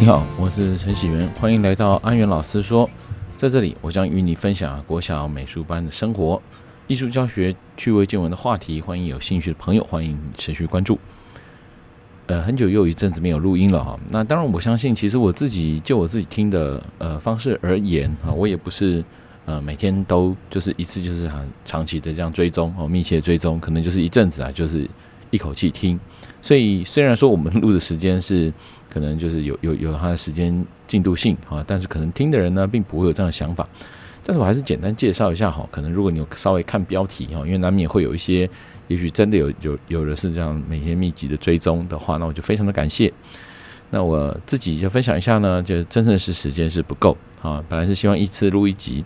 你好，我是陈喜元，欢迎来到安元老师说。在这里，我将与你分享国小美术班的生活、艺术教学、趣味见闻的话题。欢迎有兴趣的朋友，欢迎持续关注。呃，很久又一阵子没有录音了哈。那当然，我相信其实我自己就我自己听的呃方式而言啊，我也不是呃每天都就是一次就是很长期的这样追踪哦，密切追踪，可能就是一阵子啊，就是一口气听。所以虽然说我们录的时间是。可能就是有有有它的时间进度性啊，但是可能听的人呢，并不会有这样的想法。但是我还是简单介绍一下哈，可能如果你有稍微看标题哈，因为难免会有一些，也许真的有有有的是这样每天密集的追踪的话，那我就非常的感谢。那我自己就分享一下呢，就是真正是时间是不够啊，本来是希望一次录一集，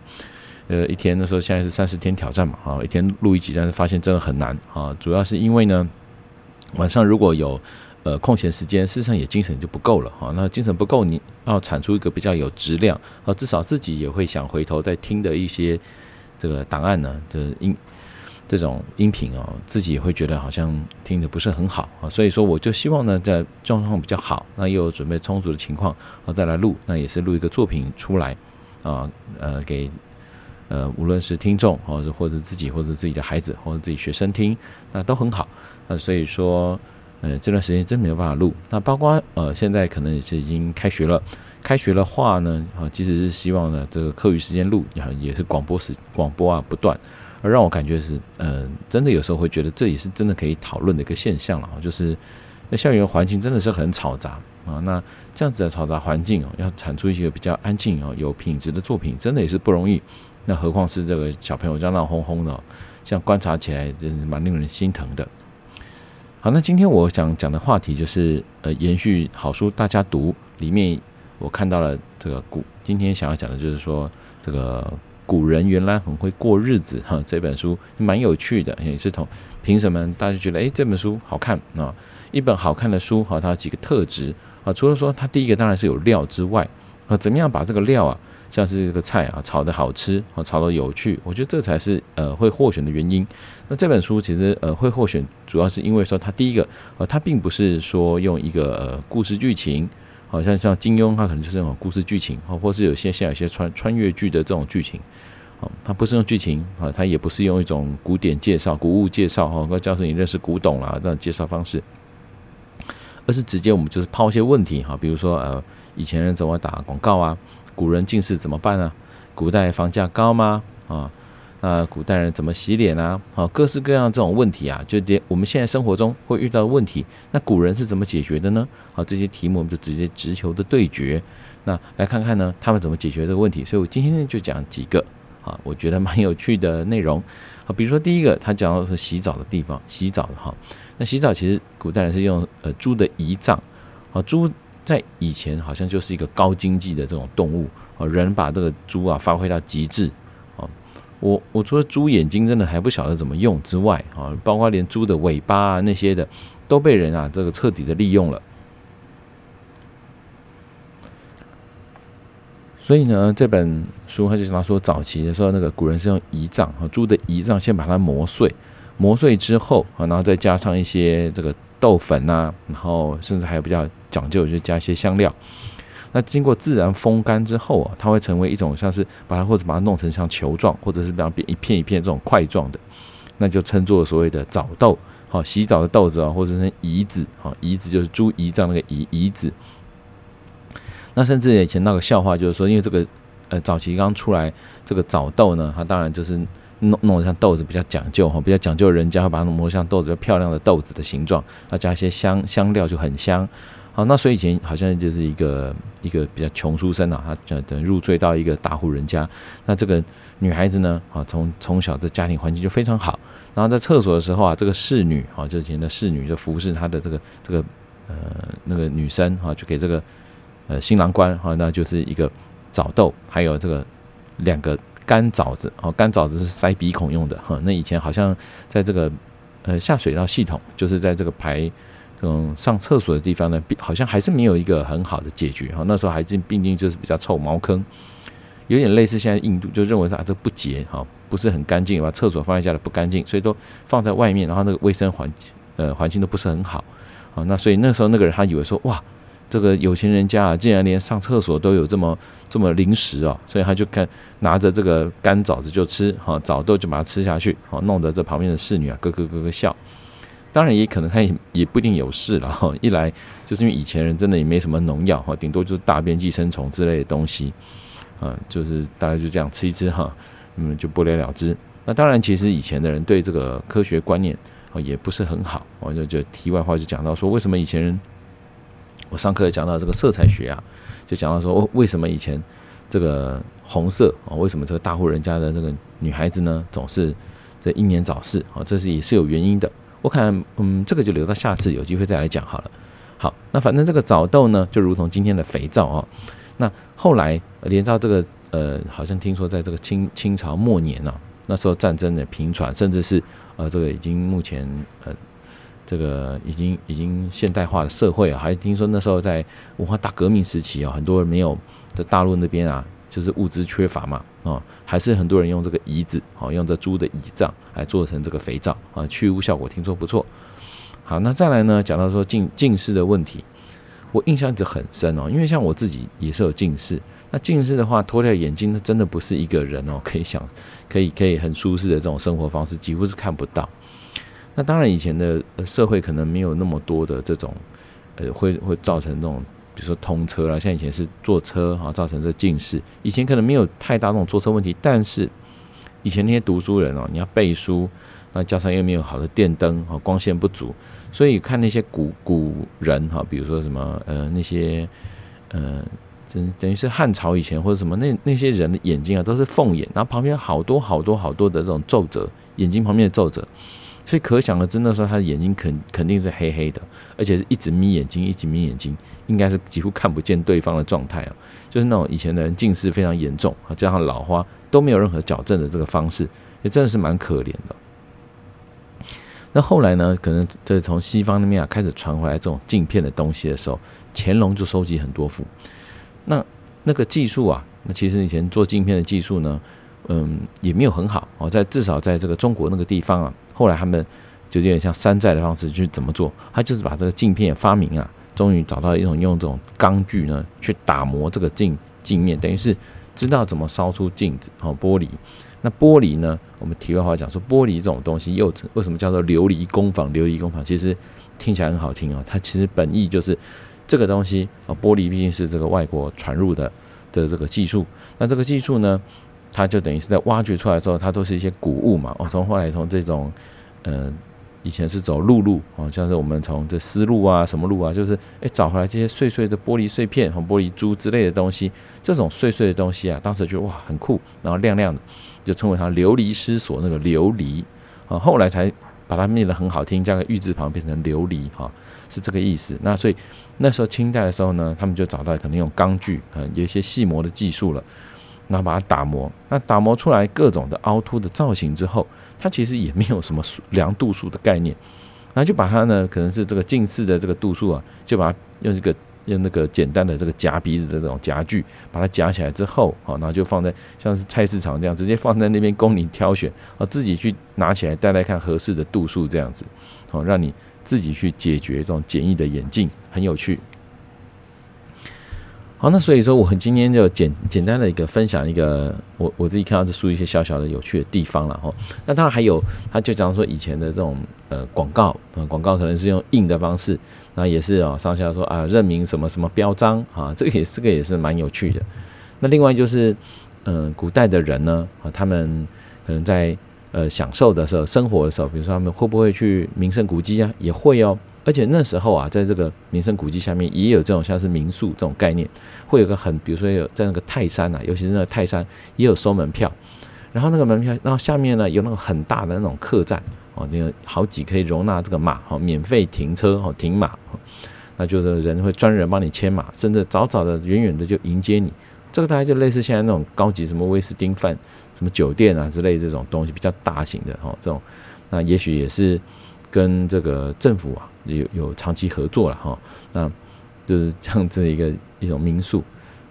呃，一天的时候现在是三十天挑战嘛，啊，一天录一集，但是发现真的很难啊，主要是因为呢，晚上如果有。呃，空闲时间事实上也精神就不够了哈。那精神不够，你要产出一个比较有质量啊，至少自己也会想回头再听的一些这个档案呢，的音这种音频哦，自己也会觉得好像听的不是很好啊。所以说，我就希望呢，在状况比较好，那又有准备充足的情况，啊，再来录，那也是录一个作品出来啊，呃，给呃无论是听众或者或者自己或者自己的孩子或者自己学生听，那都很好那。所以说。呃，这段时间真没有办法录。那包括呃，现在可能也是已经开学了。开学的话呢，啊，即使是希望呢，这个课余时间录，也也是广播时广播啊不断，而让我感觉是，嗯，真的有时候会觉得这也是真的可以讨论的一个现象了。就是那校园环境真的是很嘈杂啊。那这样子的嘈杂环境哦，要产出一些比较安静哦、有品质的作品，真的也是不容易。那何况是这个小朋友这样闹哄哄的，这样观察起来真是蛮令人心疼的。好，那今天我想讲的话题就是，呃，延续好书大家读里面，我看到了这个古，今天想要讲的就是说，这个古人原来很会过日子哈，这本书蛮有趣的，也是同凭什么大家觉得诶，这本书好看啊？一本好看的书哈，它有几个特质啊？除了说它第一个当然是有料之外，啊，怎么样把这个料啊？像是这个菜啊，炒的好吃，啊，炒的有趣，我觉得这才是呃会获选的原因。那这本书其实呃会获选，主要是因为说它第一个呃它并不是说用一个呃故事剧情，好像像金庸他可能就是那种故事剧情，啊，或是有些像有些穿穿越剧的这种剧情，啊，它不是用剧情啊，它也不是用一种古典介绍、古物介绍哈，或教授你认识古董啦这种介绍方式，而是直接我们就是抛一些问题哈，比如说呃以前人怎么打广告啊。古人近视怎么办呢？古代房价高吗？啊，那古代人怎么洗脸啊？好，各式各样这种问题啊，就连我们现在生活中会遇到的问题，那古人是怎么解决的呢？好，这些题目我们就直接直球的对决。那来看看呢，他们怎么解决这个问题？所以我今天就讲几个啊，我觉得蛮有趣的内容。好，比如说第一个，他讲到的是洗澡的地方，洗澡的哈。那洗澡其实古代人是用呃猪的胰脏，啊猪。在以前，好像就是一个高经济的这种动物啊，人把这个猪啊发挥到极致啊。我我除了猪眼睛真的还不晓得怎么用之外啊，包括连猪的尾巴啊那些的都被人啊这个彻底的利用了。所以呢，这本书他就讲到说，早期的时候那个古人是用胰脏啊，猪的胰脏先把它磨碎，磨碎之后啊，然后再加上一些这个豆粉啊，然后甚至还有比较。讲究就加一些香料，那经过自然风干之后啊，它会成为一种像是把它或者把它弄成像球状，或者是比方一片一片这种块状的，那就称作所谓的澡豆，好，洗澡的豆子啊，或者是胰子，好，胰子就是猪胰脏那个胰胰子。那甚至以前那个笑话就是说，因为这个呃早期刚出来这个澡豆呢，它当然就是弄弄得像豆子比较讲究哈，比较讲究，人家会把它磨像豆子漂亮的豆子的形状，要加一些香香料就很香。好，那所以以前好像就是一个一个比较穷书生啊，他就等入赘到一个大户人家。那这个女孩子呢，啊，从从小的家庭环境就非常好。然后在厕所的时候啊，这个侍女啊，就以前的侍女就服侍她的这个这个呃那个女生啊，就给这个呃新郎官啊，那就是一个枣豆，还有这个两个干枣子啊，干枣子是塞鼻孔用的哈。那以前好像在这个呃下水道系统，就是在这个排。嗯，上厕所的地方呢，好像还是没有一个很好的解决哈。那时候还是毕竟就是比较臭，茅坑，有点类似现在印度就认为说啊，这不洁哈，不是很干净，把厕所放在家里不干净，所以都放在外面，然后那个卫生环呃环境都不是很好啊。那所以那时候那个人他以为说哇，这个有钱人家啊，竟然连上厕所都有这么这么临时哦，所以他就看拿着这个干枣子就吃，哈，枣豆就把它吃下去，好，弄得这旁边的侍女啊咯咯咯咯笑。当然也可能他也也不一定有事了哈，一来就是因为以前人真的也没什么农药哈，顶多就是大便寄生虫之类的东西，啊，就是大概就这样吃一吃哈，嗯，就不了了之。那当然，其实以前的人对这个科学观念哦也不是很好，我就就题外话就讲到说，为什么以前人。我上课讲到这个色彩学啊，就讲到说，为什么以前这个红色啊，为什么这个大户人家的这个女孩子呢，总是这英年早逝啊？这是也是有原因的。我看，嗯，这个就留到下次有机会再来讲好了。好，那反正这个枣豆呢，就如同今天的肥皂啊。那后来连到这个呃，好像听说在这个清清朝末年呢，那时候战争的频传，甚至是呃，这个已经目前呃。这个已经已经现代化的社会啊，还听说那时候在文化大革命时期啊，很多人没有在大陆那边啊，就是物资缺乏嘛，啊，还是很多人用这个胰子，啊，用这猪的胰脏来做成这个肥皂啊，去污效果听说不错。好，那再来呢，讲到说近近视的问题，我印象一直很深哦，因为像我自己也是有近视，那近视的话脱掉眼镜，那真的不是一个人哦可以想可以可以很舒适的这种生活方式，几乎是看不到。那当然，以前的社会可能没有那么多的这种，呃，会会造成这种，比如说通车啦，像以前是坐车哈，造成这近视。以前可能没有太大那种坐车问题，但是以前那些读书人哦，你要背书，那加上又没有好的电灯哈，光线不足，所以看那些古 古人哈，比如说什么呃那些呃，等等于是汉朝以前或者什么那那些人的眼睛啊都是凤眼，然后旁边好多好多好多的这种皱褶，眼睛旁边的皱褶。所以可想而知，那时候他的眼睛肯肯定是黑黑的，而且是一直眯眼睛，一直眯眼睛，应该是几乎看不见对方的状态啊。就是那种以前的人近视非常严重啊，加上老花都没有任何矫正的这个方式，也真的是蛮可怜的。那后来呢，可能这从西方那边啊开始传回来这种镜片的东西的时候，乾隆就收集很多副。那那个技术啊，那其实以前做镜片的技术呢，嗯，也没有很好哦，在至少在这个中国那个地方啊。后来他们就有点像山寨的方式去怎么做？他就是把这个镜片发明啊，终于找到一种用这种钢锯呢去打磨这个镜镜面，等于是知道怎么烧出镜子哦，玻璃。那玻璃呢，我们题外话讲说，玻璃这种东西又为什么叫做琉璃工坊？琉璃工坊其实听起来很好听哦，它其实本意就是这个东西啊，玻璃毕竟是这个外国传入的的这个技术。那这个技术呢？它就等于是在挖掘出来之后，它都是一些古物嘛。哦，从后来从这种，呃，以前是走陆路哦，像是我们从这丝路啊、什么路啊，就是哎找回来这些碎碎的玻璃碎片和玻璃珠之类的东西。这种碎碎的东西啊，当时觉得哇很酷，然后亮亮的，就称为它琉璃狮所那个琉璃啊。后来才把它念得很好听，加个玉字旁变成琉璃哈，是这个意思。那所以那时候清代的时候呢，他们就找到可能用钢锯嗯，有一些细磨的技术了。然后把它打磨，那打磨出来各种的凹凸的造型之后，它其实也没有什么量度数的概念，然后就把它呢，可能是这个近视的这个度数啊，就把它用一个用那个简单的这个夹鼻子的这种夹具把它夹起来之后，好，然后就放在像是菜市场这样直接放在那边供你挑选，啊，自己去拿起来戴戴看合适的度数这样子，好，让你自己去解决这种简易的眼镜，很有趣。好，那所以说，我很今天就简简单的一个分享一个我我自己看到这书一些小小的有趣的地方了哈。那当然还有，他就讲说以前的这种呃广告啊，广告可能是用印的方式，那也是啊上下说啊认明什么什么标章啊，这个也这个也是蛮有趣的。那另外就是嗯、古代的人呢啊，他们可能在呃享受的时候、生活的时候，比如说他们会不会去名胜古迹啊？也会哦。而且那时候啊，在这个名胜古迹下面也有这种像是民宿这种概念，会有个很，比如说有在那个泰山呐、啊，尤其是那个泰山也有收门票，然后那个门票，然后下面呢有那种很大的那种客栈哦，那个好几可以容纳这个马哦，免费停车哦，停马，那就是人会专人帮你牵马，甚至早早的远远的就迎接你，这个大概就类似现在那种高级什么威斯汀饭什么酒店啊之类这种东西比较大型的哦，这种那也许也是跟这个政府啊。有有长期合作了哈，那就是这样子一个一种民宿，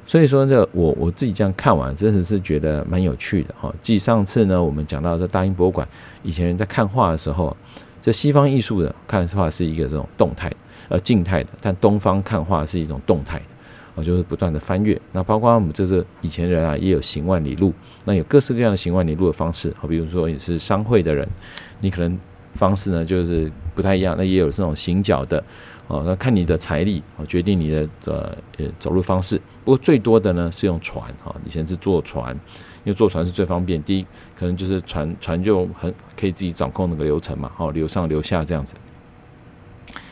所以说这我我自己这样看完，真的是觉得蛮有趣的哈。继上次呢，我们讲到这大英博物馆，以前人在看画的时候，这西方艺术的看画是一个这种动态，呃，静态的；但东方看画是一种动态的，啊，就是不断的翻阅。那包括我们这是以前人啊，也有行万里路，那有各式各样的行万里路的方式。好，比如说你是商会的人，你可能方式呢就是不太一样。那也有这种行脚的，哦，那看你的财力哦，决定你的呃呃走路方式。不过最多的呢是用船，哈，以前是坐船。因为坐船是最方便，第一可能就是船船就很可以自己掌控那个流程嘛，好，流上流下这样子。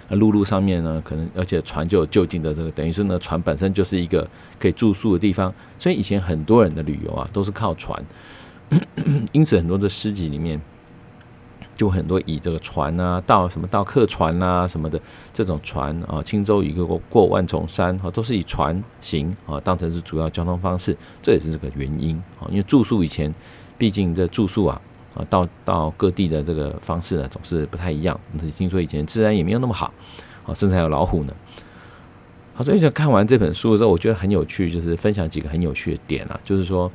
那陆路上面呢，可能而且船就有就近的这个，等于是呢船本身就是一个可以住宿的地方，所以以前很多人的旅游啊都是靠船，因此很多的诗集里面。就很多以这个船啊，到什么到客船啊什么的这种船啊，轻舟已过过万重山啊，都是以船行啊当成是主要交通方式，这也是这个原因啊。因为住宿以前，毕竟这住宿啊啊到到各地的这个方式呢总是不太一样。听说以前治安也没有那么好啊，甚至还有老虎呢。好，所以就看完这本书的时候，我觉得很有趣，就是分享几个很有趣的点啊，就是说，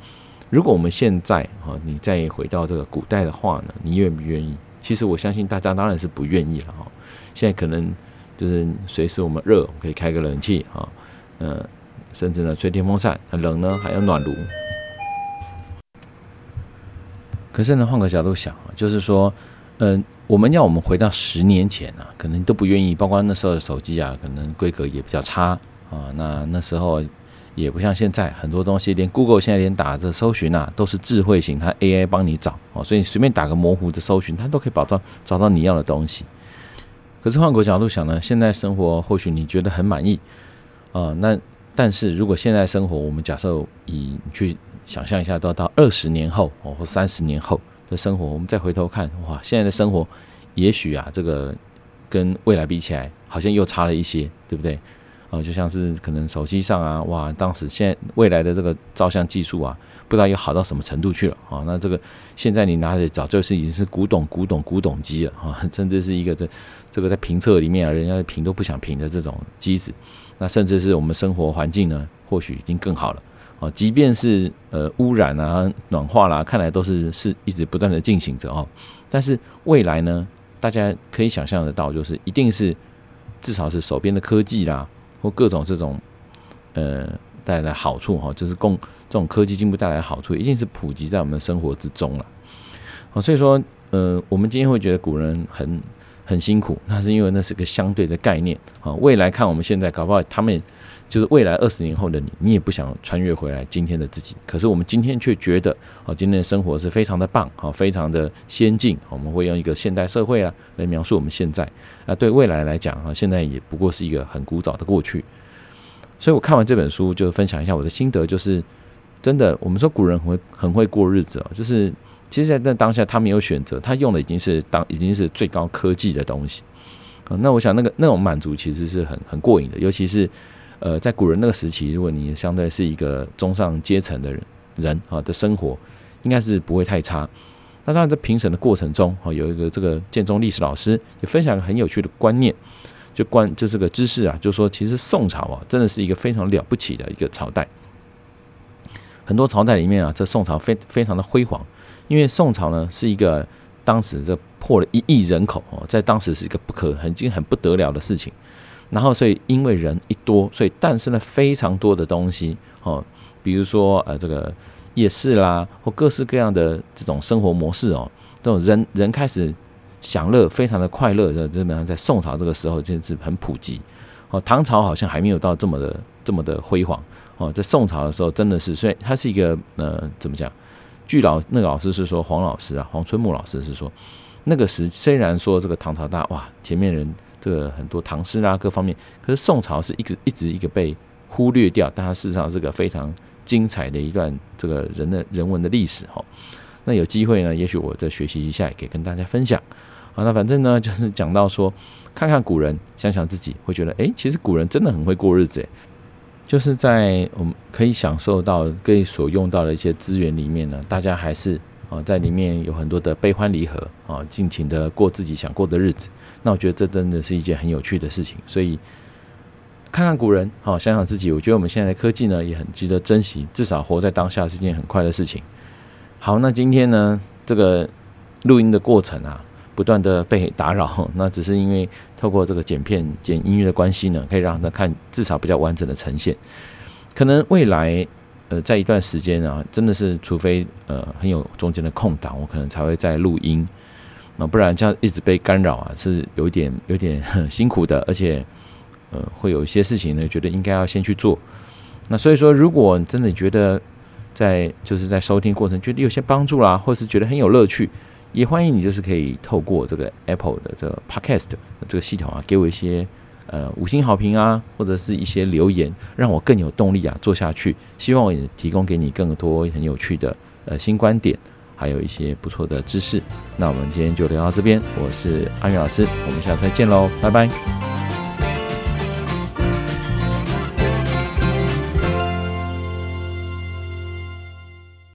如果我们现在啊，你再回到这个古代的话呢，你愿不愿意？其实我相信大家当然是不愿意了哈。现在可能就是随时我们热，我们可以开个冷气啊，嗯，甚至呢吹电风扇，冷呢还有暖炉。可是呢，换个角度想，就是说，嗯，我们要我们回到十年前啊，可能都不愿意。包括那时候的手机啊，可能规格也比较差啊。那那时候。也不像现在很多东西，连 Google 现在连打着搜寻啊，都是智慧型，它 AI 帮你找哦，所以你随便打个模糊的搜寻，它都可以保障找到你要的东西。可是换个角度想呢，现在生活或许你觉得很满意啊，那但是如果现在生活，我们假设以去想象一下，都要到二十年后哦或三十年后的生活，我们再回头看，哇，现在的生活也许啊，这个跟未来比起来，好像又差了一些，对不对？啊，就像是可能手机上啊，哇，当时现在未来的这个照相技术啊，不知道又好到什么程度去了啊？那这个现在你拿着早就是已经是古董、古董、古董机了啊，甚至是一个这这个在评测里面啊，人家评都不想评的这种机子。那甚至是我们生活环境呢，或许已经更好了啊。即便是呃污染啊、暖化啦，看来都是是一直不断的进行着哦。但是未来呢，大家可以想象得到，就是一定是至少是手边的科技啦。或各种这种，呃，带来的好处哈，就是共这种科技进步带来的好处，一定是普及在我们生活之中了。哦，所以说，呃，我们今天会觉得古人很很辛苦，那是因为那是个相对的概念啊。未来看我们现在，搞不好他们就是未来二十年后的你，你也不想穿越回来今天的自己。可是我们今天却觉得，哦，今天的生活是非常的棒，好，非常的先进。我们会用一个现代社会啊来描述我们现在。啊，对未来来讲啊，现在也不过是一个很古早的过去。所以我看完这本书，就分享一下我的心得，就是真的，我们说古人很会很会过日子哦，就是其实在那当下他没有选择，他用的已经是当已经是最高科技的东西啊。那我想那个那种满足其实是很很过瘾的，尤其是呃在古人那个时期，如果你相对是一个中上阶层的人人啊的生活，应该是不会太差。那当然，在评审的过程中，哈，有一个这个建中历史老师也分享了很有趣的观念，就关就这个知识啊，就说其实宋朝啊，真的是一个非常了不起的一个朝代。很多朝代里面啊，这宋朝非非常的辉煌，因为宋朝呢是一个当时这破了一亿人口哦，在当时是一个不可很经很不得了的事情。然后，所以因为人一多，所以诞生了非常多的东西哦，比如说呃这个。夜市啦，或各式各样的这种生活模式哦，这种人人开始享乐，非常的快乐的，基本上在宋朝这个时候就是很普及。哦，唐朝好像还没有到这么的这么的辉煌哦，在宋朝的时候真的是，所以他是一个呃，怎么讲？据老那个老师是说，黄老师啊，黄春木老师是说，那个时虽然说这个唐朝大哇，前面人这个很多唐诗啊各方面，可是宋朝是一个一直一个被忽略掉，但它事实上是个非常。精彩的一段这个人的人文的历史哈，那有机会呢，也许我再学习一下，也可以跟大家分享。好，那反正呢，就是讲到说，看看古人，想想自己，会觉得，哎，其实古人真的很会过日子，哎，就是在我们可以享受到、可以所用到的一些资源里面呢，大家还是啊，在里面有很多的悲欢离合啊，尽情的过自己想过的日子。那我觉得这真的是一件很有趣的事情，所以。看看古人，好，想想自己。我觉得我们现在的科技呢，也很值得珍惜。至少活在当下是件很快的事情。好，那今天呢，这个录音的过程啊，不断的被打扰，那只是因为透过这个剪片、剪音乐的关系呢，可以让他看至少比较完整的呈现。可能未来呃，在一段时间啊，真的是除非呃很有中间的空档，我可能才会在录音。那不然这样一直被干扰啊，是有点有点 辛苦的，而且呃会有一些事情呢，觉得应该要先去做。那所以说，如果你真的觉得在就是在收听过程觉得有些帮助啦，或是觉得很有乐趣，也欢迎你就是可以透过这个 Apple 的这个 Podcast 这个系统啊，给我一些呃五星好评啊，或者是一些留言，让我更有动力啊做下去。希望我也提供给你更多很有趣的呃新观点。还有一些不错的知识，那我们今天就聊到这边。我是阿元老师，我们下次再见喽，拜拜。